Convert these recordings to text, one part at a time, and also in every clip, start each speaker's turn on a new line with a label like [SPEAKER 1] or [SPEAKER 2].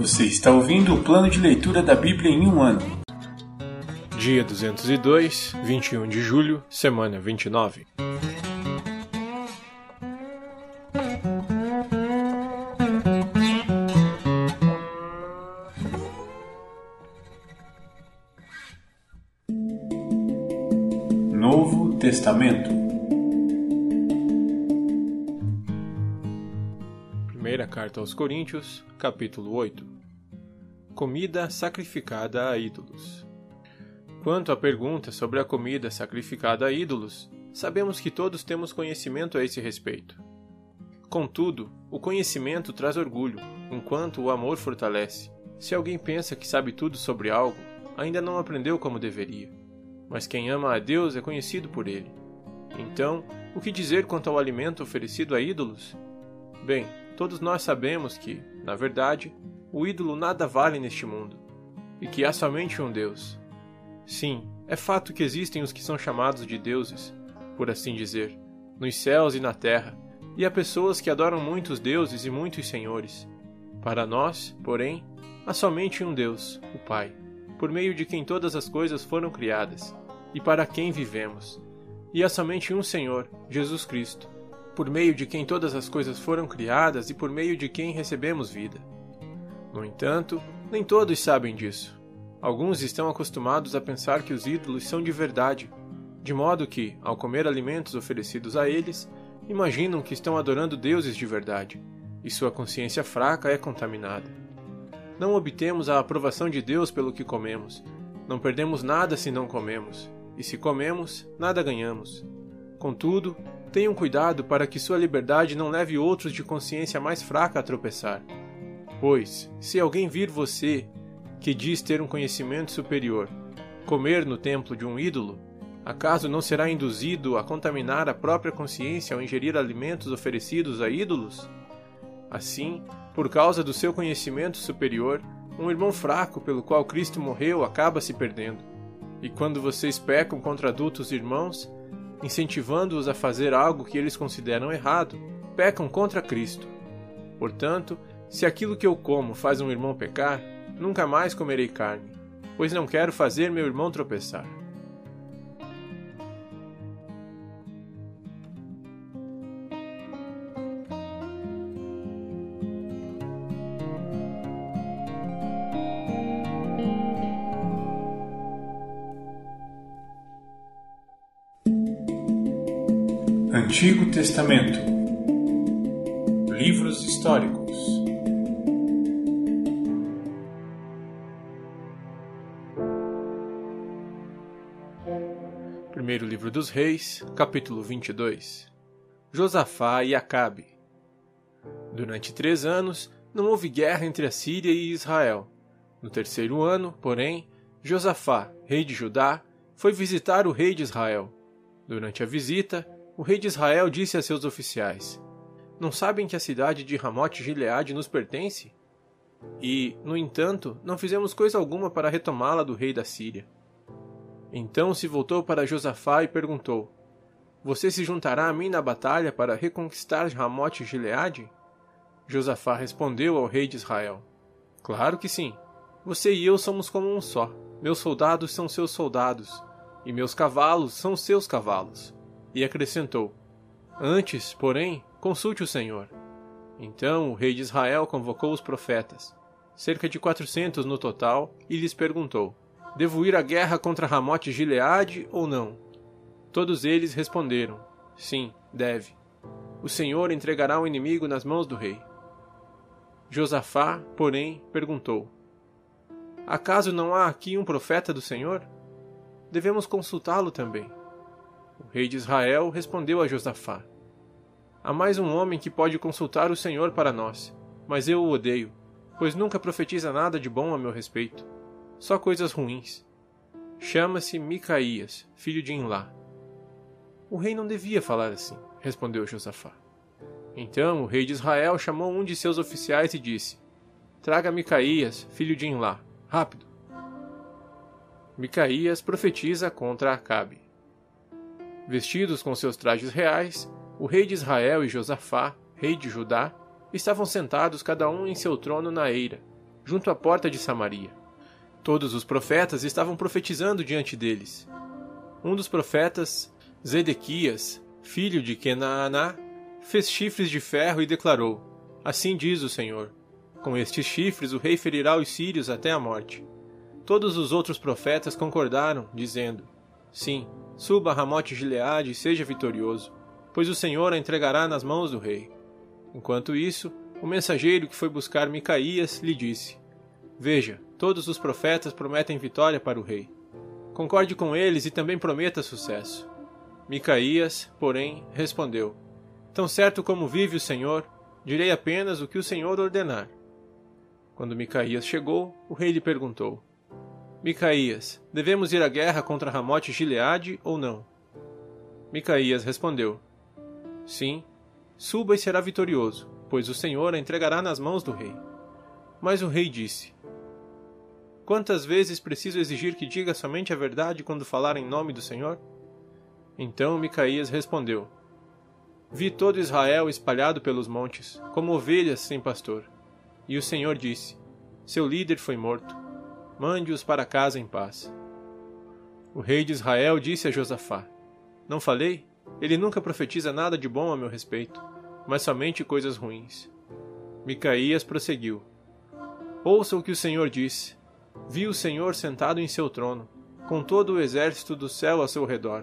[SPEAKER 1] Você está ouvindo o plano de leitura da Bíblia em um ano.
[SPEAKER 2] Dia 202, 21 de julho, semana 29. Primeira carta aos Coríntios, capítulo 8. Comida sacrificada a ídolos. Quanto à pergunta sobre a comida sacrificada a ídolos, sabemos que todos temos conhecimento a esse respeito. Contudo, o conhecimento traz orgulho, enquanto o amor fortalece. Se alguém pensa que sabe tudo sobre algo, ainda não aprendeu como deveria. Mas quem ama a Deus é conhecido por ele. Então, o que dizer quanto ao alimento oferecido a ídolos? Bem, todos nós sabemos que, na verdade, o ídolo nada vale neste mundo, e que há somente um Deus. Sim, é fato que existem os que são chamados de deuses, por assim dizer, nos céus e na terra, e há pessoas que adoram muitos deuses e muitos senhores. Para nós, porém, há somente um Deus, o Pai, por meio de quem todas as coisas foram criadas, e para quem vivemos. E há somente um Senhor, Jesus Cristo, por meio de quem todas as coisas foram criadas e por meio de quem recebemos vida. No entanto, nem todos sabem disso. Alguns estão acostumados a pensar que os ídolos são de verdade, de modo que, ao comer alimentos oferecidos a eles, imaginam que estão adorando deuses de verdade, e sua consciência fraca é contaminada. Não obtemos a aprovação de Deus pelo que comemos, não perdemos nada se não comemos, e se comemos, nada ganhamos. Contudo, tenham cuidado para que sua liberdade não leve outros de consciência mais fraca a tropeçar. Pois, se alguém vir você, que diz ter um conhecimento superior, comer no templo de um ídolo, acaso não será induzido a contaminar a própria consciência ao ingerir alimentos oferecidos a ídolos? Assim, por causa do seu conhecimento superior, um irmão fraco pelo qual Cristo morreu acaba se perdendo. E quando vocês pecam contra adultos irmãos, incentivando-os a fazer algo que eles consideram errado, pecam contra Cristo. Portanto, se aquilo que eu como faz um irmão pecar, nunca mais comerei carne, pois não quero fazer meu irmão tropeçar.
[SPEAKER 1] Antigo Testamento Livros históricos
[SPEAKER 2] Primeiro livro dos Reis, capítulo 22 Josafá e Acabe Durante três anos não houve guerra entre a Síria e Israel. No terceiro ano, porém, Josafá, rei de Judá, foi visitar o rei de Israel. Durante a visita, o rei de Israel disse a seus oficiais: Não sabem que a cidade de Ramote Gileade nos pertence? E, no entanto, não fizemos coisa alguma para retomá-la do rei da Síria. Então se voltou para Josafá e perguntou: Você se juntará a mim na batalha para reconquistar Ramote Gileade? Josafá respondeu ao rei de Israel: Claro que sim. Você e eu somos como um só. Meus soldados são seus soldados, e meus cavalos são seus cavalos e acrescentou: Antes, porém, consulte o Senhor. Então o rei de Israel convocou os profetas, cerca de quatrocentos no total, e lhes perguntou: Devo ir à guerra contra Ramote Gileade ou não? Todos eles responderam: Sim, deve. O Senhor entregará o inimigo nas mãos do rei. Josafá, porém, perguntou: Acaso não há aqui um profeta do Senhor? Devemos consultá-lo também. O rei de Israel respondeu a Josafá: Há mais um homem que pode consultar o Senhor para nós, mas eu o odeio, pois nunca profetiza nada de bom a meu respeito, só coisas ruins. Chama-se Micaías, filho de Inlá. O rei não devia falar assim, respondeu Josafá. Então o rei de Israel chamou um de seus oficiais e disse: Traga Micaías, filho de Inlá, rápido. Micaías profetiza contra Acabe. Vestidos com seus trajes reais, o rei de Israel e Josafá, rei de Judá, estavam sentados cada um em seu trono na eira, junto à porta de Samaria. Todos os profetas estavam profetizando diante deles. Um dos profetas, Zedequias, filho de Kenaaná, fez chifres de ferro e declarou: Assim diz o Senhor: Com estes chifres o rei ferirá os sírios até a morte. Todos os outros profetas concordaram, dizendo: Sim, suba Ramote Gileade e seja vitorioso, pois o Senhor a entregará nas mãos do rei. Enquanto isso, o mensageiro que foi buscar Micaías lhe disse: Veja, todos os profetas prometem vitória para o rei. Concorde com eles e também prometa sucesso. Micaías, porém, respondeu: Tão certo como vive o Senhor, direi apenas o que o Senhor ordenar. Quando Micaías chegou, o rei lhe perguntou: Micaías, devemos ir à guerra contra Ramote Gileade ou não? Micaías respondeu: Sim, suba e será vitorioso, pois o Senhor a entregará nas mãos do rei. Mas o rei disse: Quantas vezes preciso exigir que diga somente a verdade quando falar em nome do Senhor? Então Micaías respondeu: Vi todo Israel espalhado pelos montes, como ovelhas sem pastor. E o Senhor disse: Seu líder foi morto. Mande-os para casa em paz. O rei de Israel disse a Josafá: Não falei? Ele nunca profetiza nada de bom a meu respeito, mas somente coisas ruins. Micaías prosseguiu: Ouça o que o Senhor disse. Vi o Senhor sentado em seu trono, com todo o exército do céu ao seu redor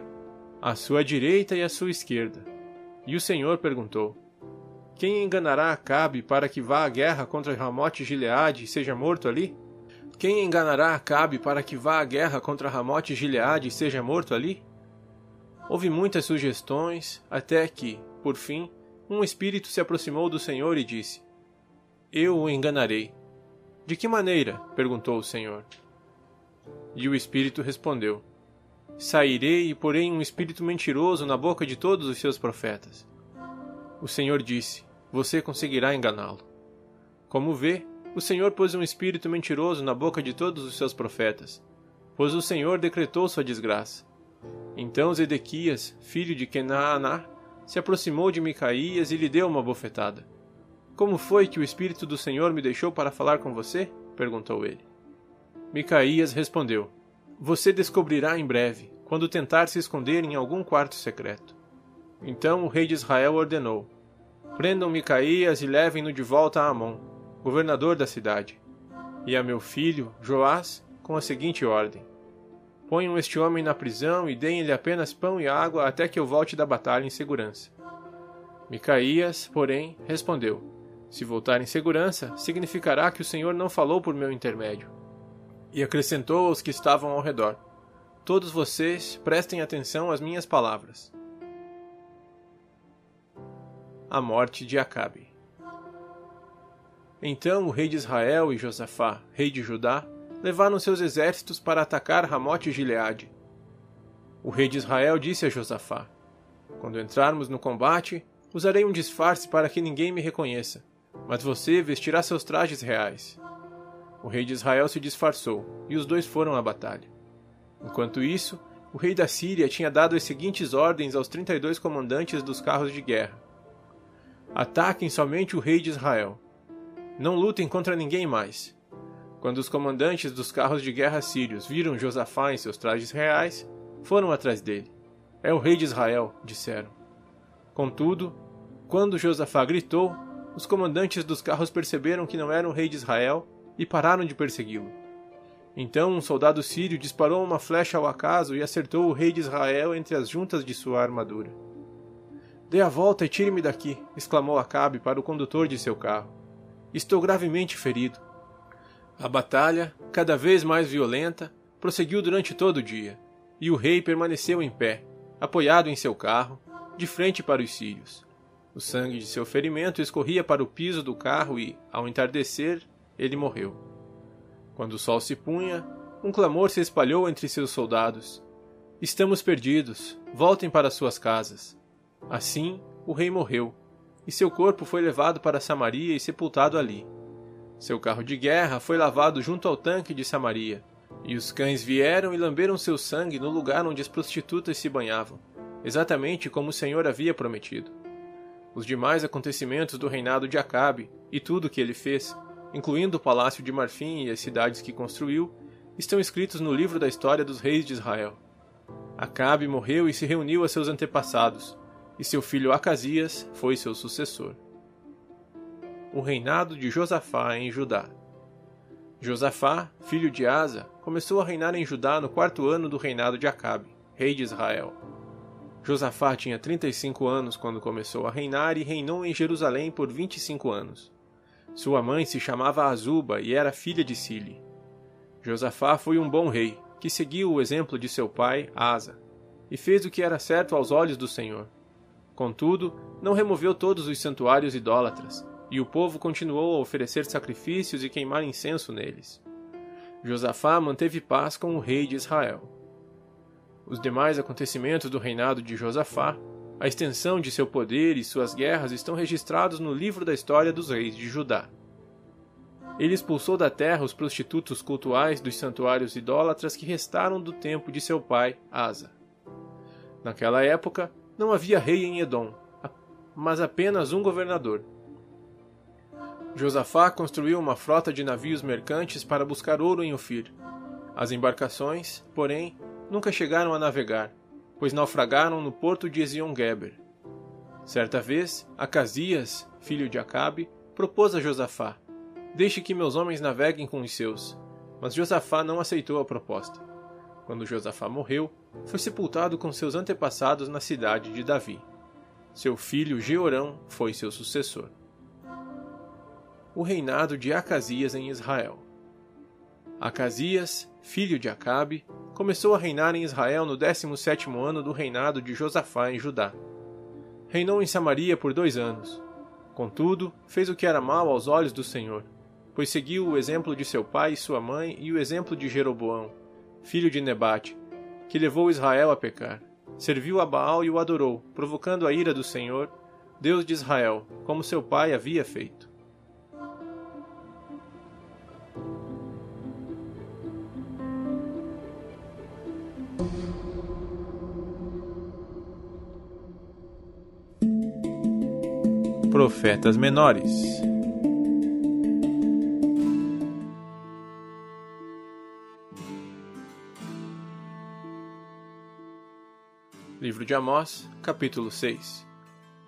[SPEAKER 2] à sua direita e à sua esquerda. E o Senhor perguntou: Quem enganará Acabe para que vá à guerra contra Ramote Gileade e seja morto ali? Quem enganará Acabe para que vá à guerra contra Ramote Gileade e seja morto ali? Houve muitas sugestões, até que, por fim, um espírito se aproximou do Senhor e disse: Eu o enganarei. De que maneira? perguntou o Senhor. E o espírito respondeu: Sairei e porei um espírito mentiroso na boca de todos os seus profetas. O Senhor disse: Você conseguirá enganá-lo. Como vê, o Senhor pôs um espírito mentiroso na boca de todos os seus profetas, pois o Senhor decretou sua desgraça. Então Zedequias, filho de Kenaaná, se aproximou de Micaías e lhe deu uma bofetada. Como foi que o Espírito do Senhor me deixou para falar com você? perguntou ele. Micaías respondeu: você descobrirá em breve, quando tentar se esconder em algum quarto secreto. Então o rei de Israel ordenou: Prendam Micaías e levem-no de volta a Amon, governador da cidade, e a meu filho, Joás, com a seguinte ordem: Ponham este homem na prisão e deem-lhe apenas pão e água até que eu volte da batalha em segurança. Micaías, porém, respondeu: Se voltar em segurança, significará que o Senhor não falou por meu intermédio e acrescentou aos que estavam ao redor: Todos vocês prestem atenção às minhas palavras. A morte de Acabe. Então o rei de Israel e Josafá, rei de Judá, levaram seus exércitos para atacar Ramote e Gileade. O rei de Israel disse a Josafá: Quando entrarmos no combate, usarei um disfarce para que ninguém me reconheça, mas você vestirá seus trajes reais. O rei de Israel se disfarçou, e os dois foram à batalha. Enquanto isso, o rei da Síria tinha dado as seguintes ordens aos 32 comandantes dos carros de guerra: Ataquem somente o rei de Israel. Não lutem contra ninguém mais. Quando os comandantes dos carros de guerra sírios viram Josafá em seus trajes reais, foram atrás dele. É o rei de Israel, disseram. Contudo, quando Josafá gritou, os comandantes dos carros perceberam que não era o rei de Israel e pararam de persegui-lo. Então um soldado sírio disparou uma flecha ao acaso e acertou o rei de Israel entre as juntas de sua armadura. Dê a volta e tire-me daqui, exclamou Acabe para o condutor de seu carro. Estou gravemente ferido. A batalha, cada vez mais violenta, prosseguiu durante todo o dia, e o rei permaneceu em pé, apoiado em seu carro, de frente para os sírios. O sangue de seu ferimento escorria para o piso do carro e, ao entardecer, ele morreu. Quando o sol se punha, um clamor se espalhou entre seus soldados: Estamos perdidos, voltem para suas casas. Assim, o rei morreu, e seu corpo foi levado para Samaria e sepultado ali. Seu carro de guerra foi lavado junto ao tanque de Samaria, e os cães vieram e lamberam seu sangue no lugar onde as prostitutas se banhavam, exatamente como o Senhor havia prometido. Os demais acontecimentos do reinado de Acabe e tudo o que ele fez incluindo o palácio de Marfim e as cidades que construiu, estão escritos no livro da história dos reis de Israel. Acabe morreu e se reuniu a seus antepassados, e seu filho Acasias foi seu sucessor. O reinado de Josafá em Judá. Josafá, filho de Asa, começou a reinar em Judá no quarto ano do reinado de Acabe, rei de Israel. Josafá tinha 35 anos quando começou a reinar e reinou em Jerusalém por 25 anos. Sua mãe se chamava Azuba e era filha de Sili. Josafá foi um bom rei, que seguiu o exemplo de seu pai, Asa, e fez o que era certo aos olhos do Senhor. Contudo, não removeu todos os santuários idólatras, e o povo continuou a oferecer sacrifícios e queimar incenso neles. Josafá manteve paz com o rei de Israel. Os demais acontecimentos do reinado de Josafá, a extensão de seu poder e suas guerras estão registrados no livro da história dos reis de Judá. Ele expulsou da terra os prostitutos cultuais dos santuários idólatras que restaram do tempo de seu pai, Asa. Naquela época, não havia rei em Edom, mas apenas um governador, Josafá construiu uma frota de navios mercantes para buscar ouro em Ofir. As embarcações, porém, nunca chegaram a navegar, pois naufragaram no porto de Ezion-Geber. Certa vez, Acasias, filho de Acabe, propôs a Josafá: Deixe que meus homens naveguem com os seus. Mas Josafá não aceitou a proposta. Quando Josafá morreu, foi sepultado com seus antepassados na cidade de Davi. Seu filho Jeorão foi seu sucessor o reinado de Acasias em Israel. Acasias, filho de Acabe, começou a reinar em Israel no 17º ano do reinado de Josafá em Judá. Reinou em Samaria por dois anos. Contudo, fez o que era mal aos olhos do Senhor, pois seguiu o exemplo de seu pai e sua mãe e o exemplo de Jeroboão, filho de Nebate, que levou Israel a pecar. Serviu a Baal e o adorou, provocando a ira do Senhor, Deus de Israel, como seu pai havia feito. Profetas menores. Livro de Amós, capítulo 6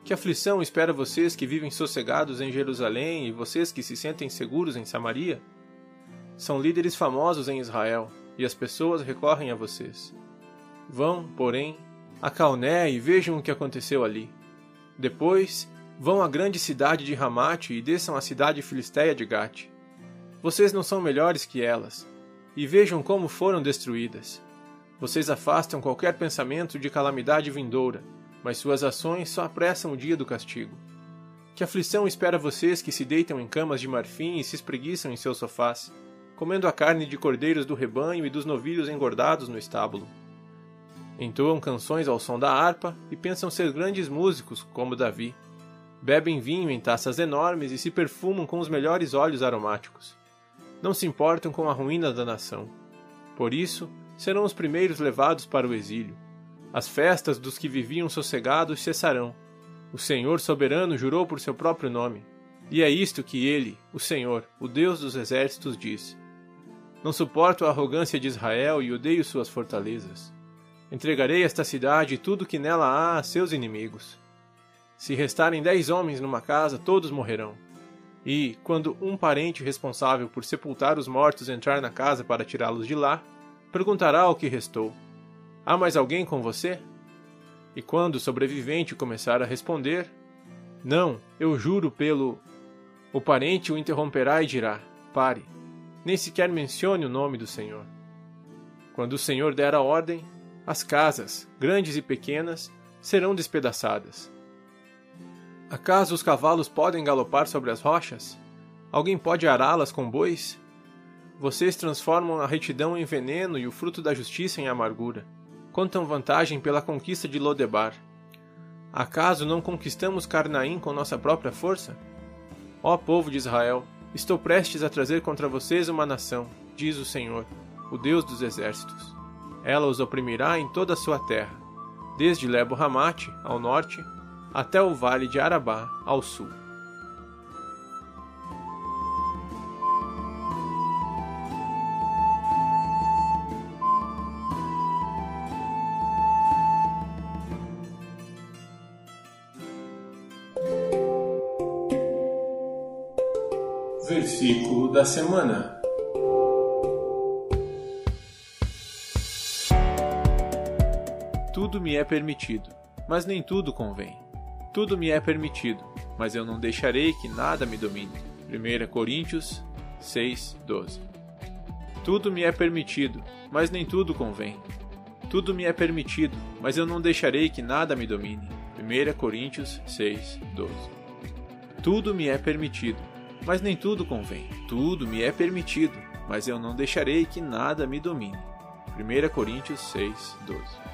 [SPEAKER 2] Que aflição espera vocês que vivem sossegados em Jerusalém e vocês que se sentem seguros em Samaria? São líderes famosos em Israel, e as pessoas recorrem a vocês. Vão, porém, a Calné e vejam o que aconteceu ali. Depois, vão à grande cidade de Ramate e desçam à cidade filisteia de Gate. Vocês não são melhores que elas, e vejam como foram destruídas. Vocês afastam qualquer pensamento de calamidade vindoura, mas suas ações só apressam o dia do castigo. Que aflição espera vocês que se deitam em camas de marfim e se espreguiçam em seus sofás, comendo a carne de cordeiros do rebanho e dos novilhos engordados no estábulo. Entoam canções ao som da harpa e pensam ser grandes músicos, como Davi. Bebem vinho em taças enormes e se perfumam com os melhores óleos aromáticos. Não se importam com a ruína da nação. Por isso, serão os primeiros levados para o exílio. As festas dos que viviam sossegados cessarão. O Senhor soberano jurou por seu próprio nome. E é isto que ele, o Senhor, o Deus dos exércitos, diz: não suporto a arrogância de Israel e odeio suas fortalezas. Entregarei esta cidade e tudo que nela há a seus inimigos. Se restarem dez homens numa casa, todos morrerão. E, quando um parente responsável por sepultar os mortos entrar na casa para tirá-los de lá, perguntará ao que restou: Há mais alguém com você? E quando o sobrevivente começar a responder: Não, eu juro pelo. O parente o interromperá e dirá: Pare nem sequer mencione o nome do Senhor. Quando o Senhor der a ordem, as casas, grandes e pequenas, serão despedaçadas. Acaso os cavalos podem galopar sobre as rochas? Alguém pode ará-las com bois? Vocês transformam a retidão em veneno e o fruto da justiça em amargura. Contam vantagem pela conquista de Lodebar. Acaso não conquistamos Carnaim com nossa própria força? Ó povo de Israel, Estou prestes a trazer contra vocês uma nação, diz o Senhor, o Deus dos exércitos. Ela os oprimirá em toda a sua terra, desde Lebo Ramate, ao norte, até o vale de Arabá, ao sul.
[SPEAKER 1] Versículo da semana.
[SPEAKER 2] Tudo me é permitido, mas nem tudo convém. Tudo me é permitido, mas eu não deixarei que nada me domine. 1 Coríntios 6, 12. Tudo me é permitido, mas nem tudo convém. Tudo me é permitido, mas eu não deixarei que nada me domine. 1 Coríntios 6, 12. Tudo me é permitido, mas nem tudo convém. Tudo me é permitido, mas eu não deixarei que nada me domine. 1 Coríntios 6, 12.